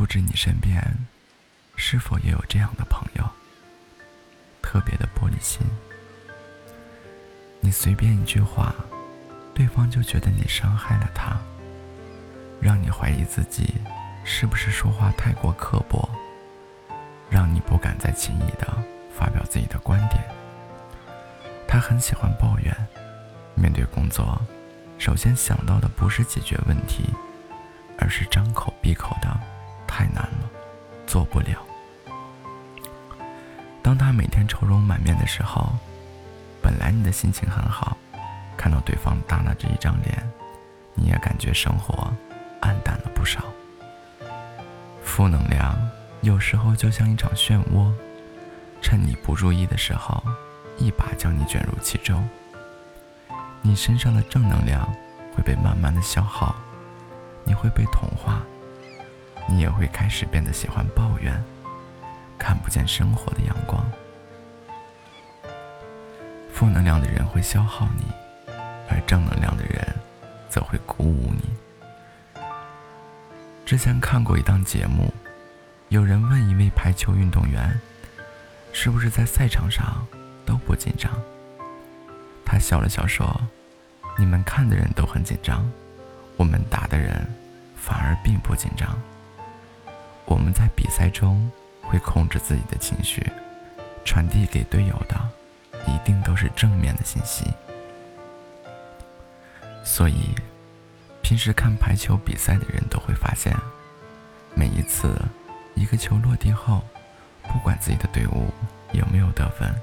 不知你身边是否也有这样的朋友，特别的玻璃心。你随便一句话，对方就觉得你伤害了他，让你怀疑自己是不是说话太过刻薄，让你不敢再轻易的发表自己的观点。他很喜欢抱怨，面对工作，首先想到的不是解决问题，而是张口闭口的太难了，做不了。当他每天愁容满面的时候。本来你的心情很好，看到对方耷拉着一张脸，你也感觉生活暗淡了不少。负能量有时候就像一场漩涡，趁你不注意的时候，一把将你卷入其中。你身上的正能量会被慢慢的消耗，你会被同化，你也会开始变得喜欢抱怨，看不见生活的阳光。负能量的人会消耗你，而正能量的人则会鼓舞你。之前看过一档节目，有人问一位排球运动员：“是不是在赛场上都不紧张？”他笑了笑说：“你们看的人都很紧张，我们打的人反而并不紧张。我们在比赛中会控制自己的情绪，传递给队友的。”一定都是正面的信息，所以平时看排球比赛的人都会发现，每一次一个球落地后，不管自己的队伍有没有得分，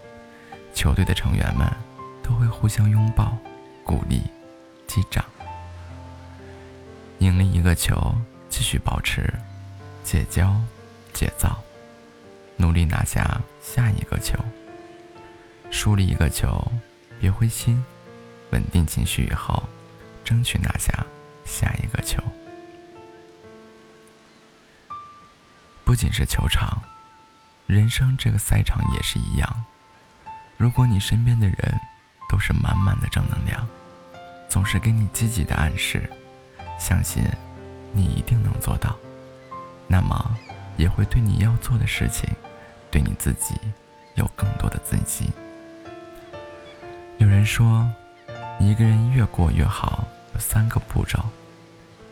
球队的成员们都会互相拥抱、鼓励、击掌。赢了一个球，继续保持戒骄戒躁，努力拿下下一个球。输了一个球，别灰心，稳定情绪以后，争取拿下下一个球。不仅是球场，人生这个赛场也是一样。如果你身边的人都是满满的正能量，总是给你积极的暗示，相信你一定能做到，那么也会对你要做的事情，对你自己有更多的自信。有人说，一个人越过越好，有三个步骤。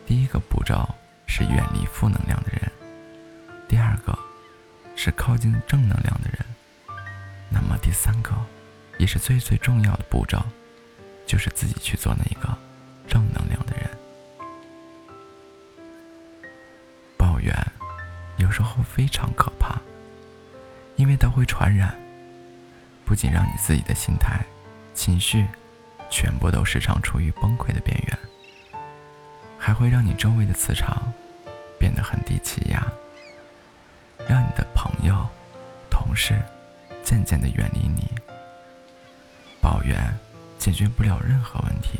第一个步骤是远离负能量的人，第二个是靠近正能量的人，那么第三个，也是最最重要的步骤，就是自己去做那个正能量的人。抱怨有时候非常可怕，因为它会传染，不仅让你自己的心态。情绪全部都时常处于崩溃的边缘，还会让你周围的磁场变得很低气压，让你的朋友、同事渐渐的远离你。抱怨解决不了任何问题，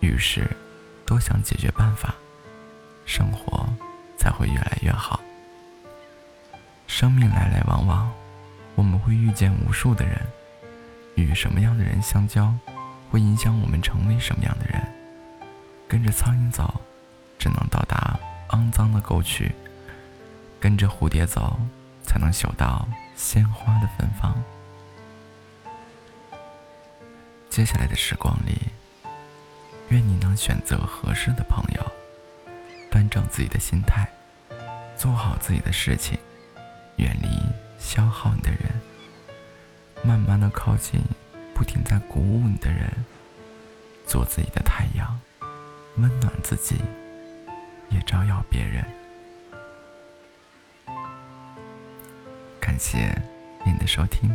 于是多想解决办法，生活才会越来越好。生命来来往往，我们会遇见无数的人。与什么样的人相交，会影响我们成为什么样的人。跟着苍蝇走，只能到达肮脏的沟渠；跟着蝴蝶走，才能嗅到鲜花的芬芳。接下来的时光里，愿你能选择合适的朋友，端正自己的心态，做好自己的事情，远离消耗你的人。慢慢的靠近，不停在鼓舞你的人，做自己的太阳，温暖自己，也照耀别人。感谢您的收听。